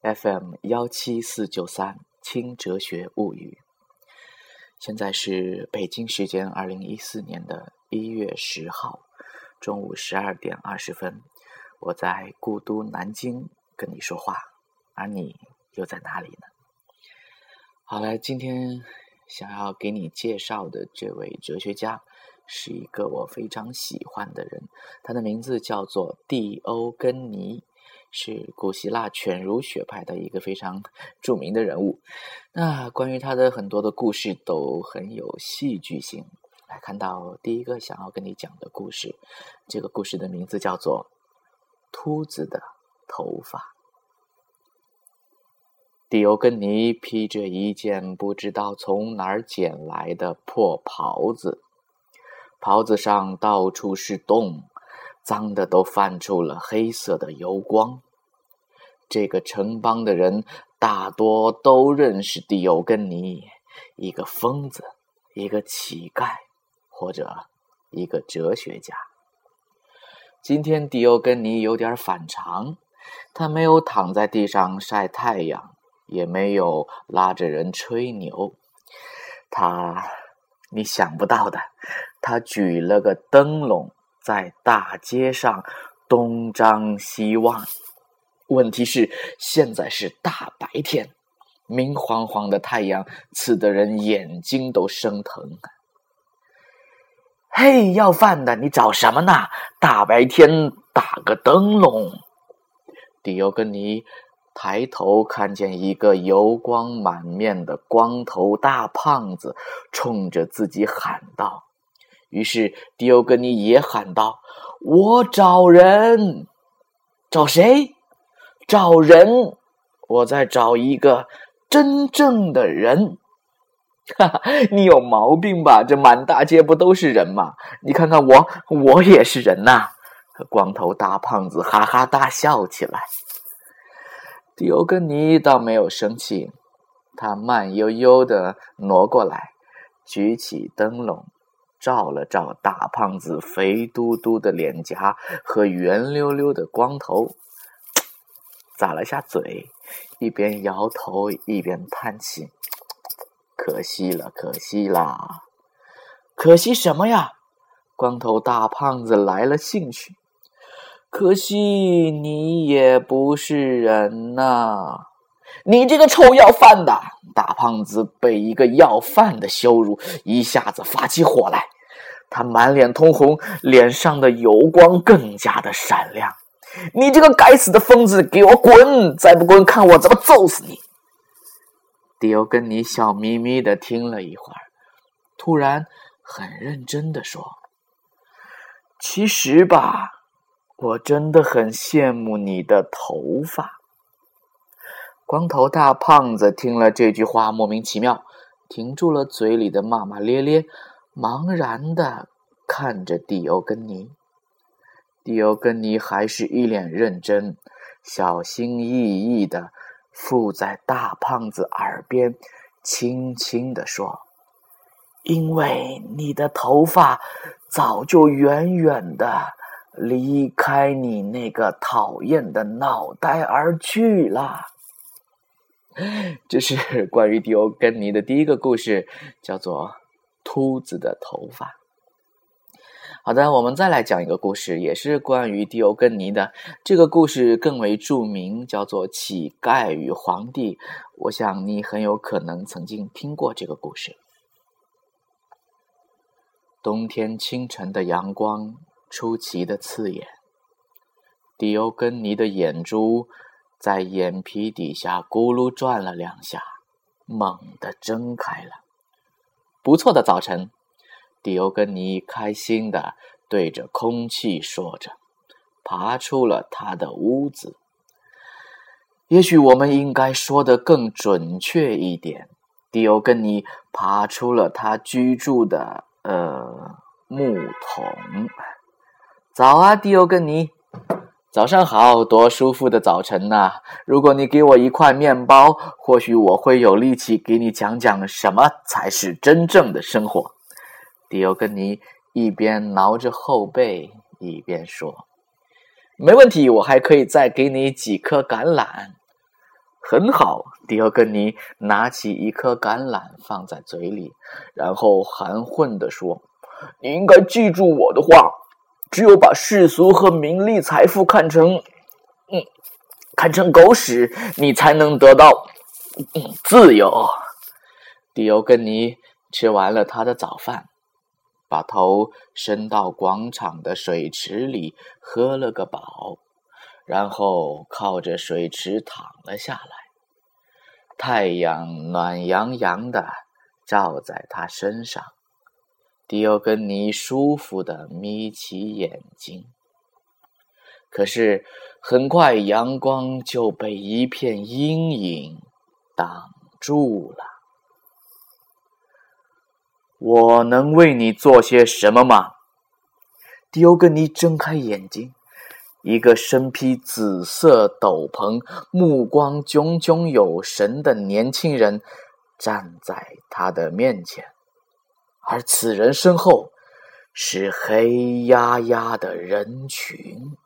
FM 幺七四九三轻哲学物语。现在是北京时间二零一四年的一月十号中午十二点二十分，我在故都南京跟你说话，而你又在哪里呢？好了，今天想要给你介绍的这位哲学家是一个我非常喜欢的人，他的名字叫做蒂欧根尼。是古希腊犬儒学派的一个非常著名的人物。那关于他的很多的故事都很有戏剧性。来看到第一个想要跟你讲的故事，这个故事的名字叫做《秃子的头发》。迪欧根尼披着一件不知道从哪儿捡来的破袍子，袍子上到处是洞。脏的都泛出了黑色的油光。这个城邦的人大多都认识迪欧根尼，一个疯子，一个乞丐，或者一个哲学家。今天迪欧根尼有点反常，他没有躺在地上晒太阳，也没有拉着人吹牛。他，你想不到的，他举了个灯笼。在大街上东张西望，问题是现在是大白天，明晃晃的太阳刺得人眼睛都生疼。嘿，要饭的，你找什么呢？大白天打个灯笼。迪欧根尼抬头看见一个油光满面的光头大胖子，冲着自己喊道。于是，迪欧根尼也喊道：“我找人，找谁？找人！我在找一个真正的人。”哈哈，你有毛病吧？这满大街不都是人吗？你看看我，我也是人呐！光头大胖子哈哈大笑起来。迪欧根尼倒没有生气，他慢悠悠的挪过来，举起灯笼。照了照大胖子肥嘟嘟的脸颊和圆溜溜的光头，咂了下嘴，一边摇头一边叹气：“可惜了，可惜啦！可惜什么呀？”光头大胖子来了兴趣：“可惜你也不是人呐！你这个臭要饭的！”大胖子被一个要饭的羞辱，一下子发起火来。他满脸通红，脸上的油光更加的闪亮。你这个该死的疯子，给我滚！再不滚，看我怎么揍死你！迪欧根尼笑眯眯的听了一会儿，突然很认真的说：“其实吧，我真的很羡慕你的头发。”光头大胖子听了这句话，莫名其妙，停住了嘴里的骂骂咧咧。茫然的看着蒂欧根尼，蒂欧根尼还是一脸认真，小心翼翼的附在大胖子耳边，轻轻的说：“因为你的头发早就远远的离开你那个讨厌的脑袋而去了。”这是 关于蒂欧根尼的第一个故事，叫做。秃子的头发。好的，我们再来讲一个故事，也是关于迪欧根尼的。这个故事更为著名，叫做《乞丐与皇帝》。我想你很有可能曾经听过这个故事。冬天清晨的阳光出奇的刺眼，迪欧根尼的眼珠在眼皮底下咕噜转了两下，猛地睁开了。不错的早晨，迪欧根尼开心的对着空气说着，爬出了他的屋子。也许我们应该说的更准确一点，迪欧根尼爬出了他居住的呃木桶。早啊，迪欧根尼。早上好，多舒服的早晨呐！如果你给我一块面包，或许我会有力气给你讲讲什么才是真正的生活。迪欧根尼一边挠着后背，一边说：“没问题，我还可以再给你几颗橄榄。”很好。迪欧根尼拿起一颗橄榄放在嘴里，然后含混地说：“你应该记住我的话，只有把世俗和名利财富看成，嗯，看成狗屎，你才能得到，自由。”迪欧根尼吃完了他的早饭，把头伸到广场的水池里喝了个饱。然后靠着水池躺了下来，太阳暖洋洋的照在他身上，迪欧根尼舒服的眯起眼睛。可是很快阳光就被一片阴影挡住了。我能为你做些什么吗？迪欧根尼睁开眼睛。一个身披紫色斗篷、目光炯炯有神的年轻人站在他的面前，而此人身后是黑压压的人群。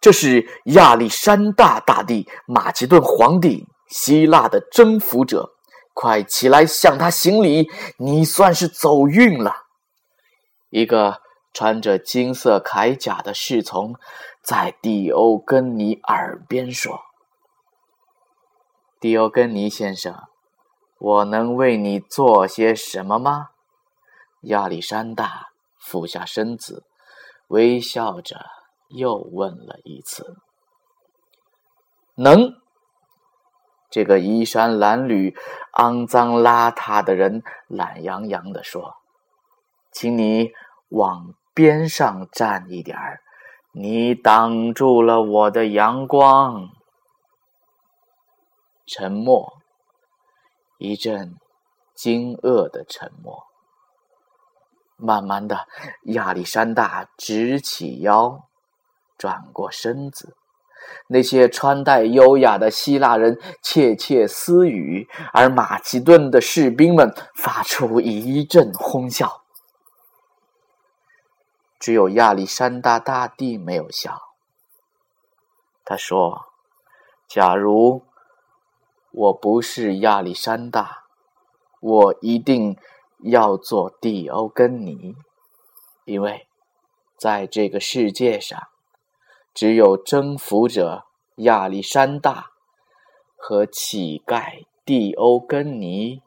这是亚历山大大帝，马其顿皇帝，希腊的征服者，快起来向他行礼！你算是走运了，一个。穿着金色铠甲的侍从在蒂欧根尼耳边说：“蒂欧根尼先生，我能为你做些什么吗？”亚历山大俯下身子，微笑着又问了一次：“能？”这个衣衫褴褛、肮脏邋遢的人懒洋洋地说：“请你往。”边上站一点儿，你挡住了我的阳光。沉默，一阵惊愕的沉默。慢慢的，亚历山大直起腰，转过身子。那些穿戴优雅的希腊人窃窃私语，而马其顿的士兵们发出一阵哄笑。只有亚历山大大帝没有笑。他说：“假如我不是亚历山大，我一定要做蒂欧根尼，因为在这个世界上，只有征服者亚历山大和乞丐蒂欧根尼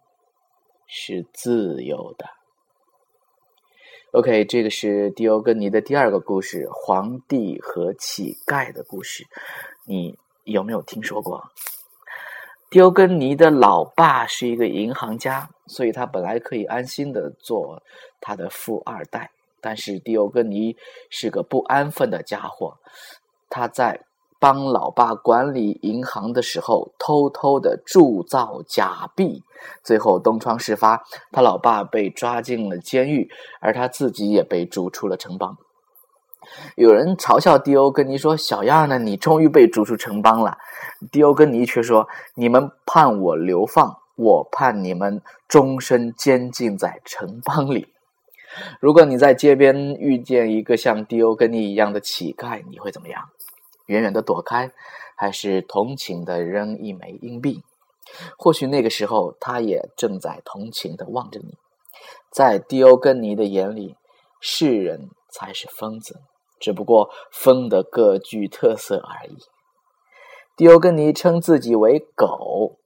是自由的。” OK，这个是迪欧根尼的第二个故事——皇帝和乞丐的故事。你有没有听说过？迪欧根尼的老爸是一个银行家，所以他本来可以安心的做他的富二代。但是迪欧根尼是个不安分的家伙，他在。帮老爸管理银行的时候，偷偷的铸造假币，最后东窗事发，他老爸被抓进了监狱，而他自己也被逐出了城邦。有人嘲笑迪欧根尼说：“小样呢，你终于被逐出城邦了。”迪欧根尼却说：“你们判我流放，我判你们终身监禁在城邦里。”如果你在街边遇见一个像迪欧根尼一样的乞丐，你会怎么样？远远的躲开，还是同情的扔一枚硬币？或许那个时候，他也正在同情的望着你。在迪欧根尼的眼里，世人才是疯子，只不过风的各具特色而已。迪欧根尼称自己为狗，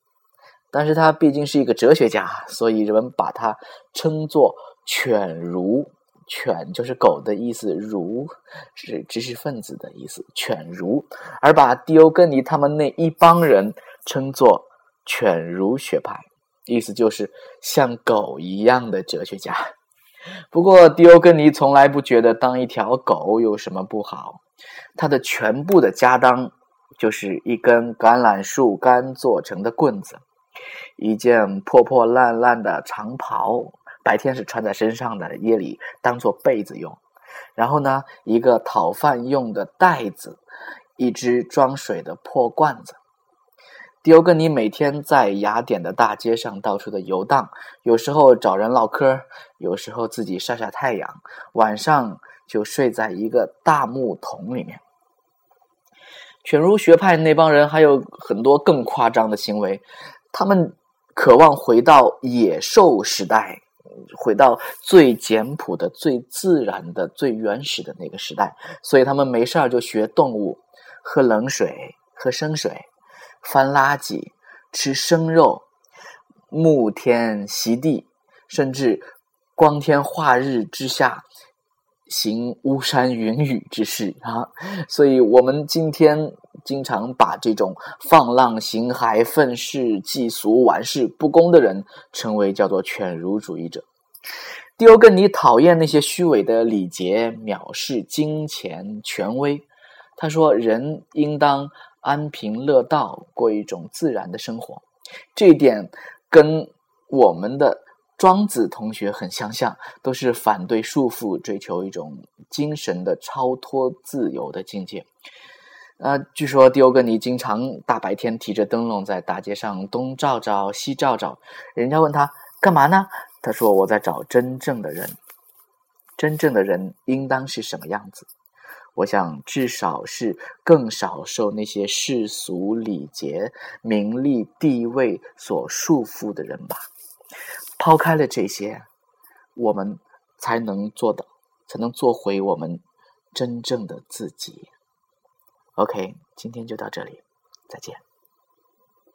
但是他毕竟是一个哲学家，所以人们把他称作犬儒。犬就是狗的意思，儒是知识分子的意思，犬儒，而把迪欧根尼他们那一帮人称作犬儒学派，意思就是像狗一样的哲学家。不过，迪欧根尼从来不觉得当一条狗有什么不好，他的全部的家当就是一根橄榄树干做成的棍子，一件破破烂烂的长袍。白天是穿在身上的，夜里当做被子用。然后呢，一个讨饭用的袋子，一只装水的破罐子。迪欧根尼每天在雅典的大街上到处的游荡，有时候找人唠嗑，有时候自己晒晒太阳，晚上就睡在一个大木桶里面。犬儒学派那帮人还有很多更夸张的行为，他们渴望回到野兽时代，回到最简朴的、最自然的、最原始的那个时代，所以他们没事儿就学动物，喝冷水、喝生水，翻垃圾、吃生肉，沐天席地，甚至光天化日之下。行巫山云雨之事啊，所以我们今天经常把这种放浪形骸、愤世嫉俗、玩世不恭的人称为叫做犬儒主义者。迪欧根尼讨厌那些虚伪的礼节，藐视金钱、权威。他说：“人应当安贫乐道，过一种自然的生活。”这一点跟我们的。庄子同学很相像，都是反对束缚，追求一种精神的超脱、自由的境界。呃，据说迪欧根尼经常大白天提着灯笼在大街上东照照、西照照，人家问他干嘛呢？他说：“我在找真正的人。真正的人应当是什么样子？我想，至少是更少受那些世俗礼节、名利地位所束缚的人吧。”抛开了这些，我们才能做到，才能做回我们真正的自己。OK，今天就到这里，再见。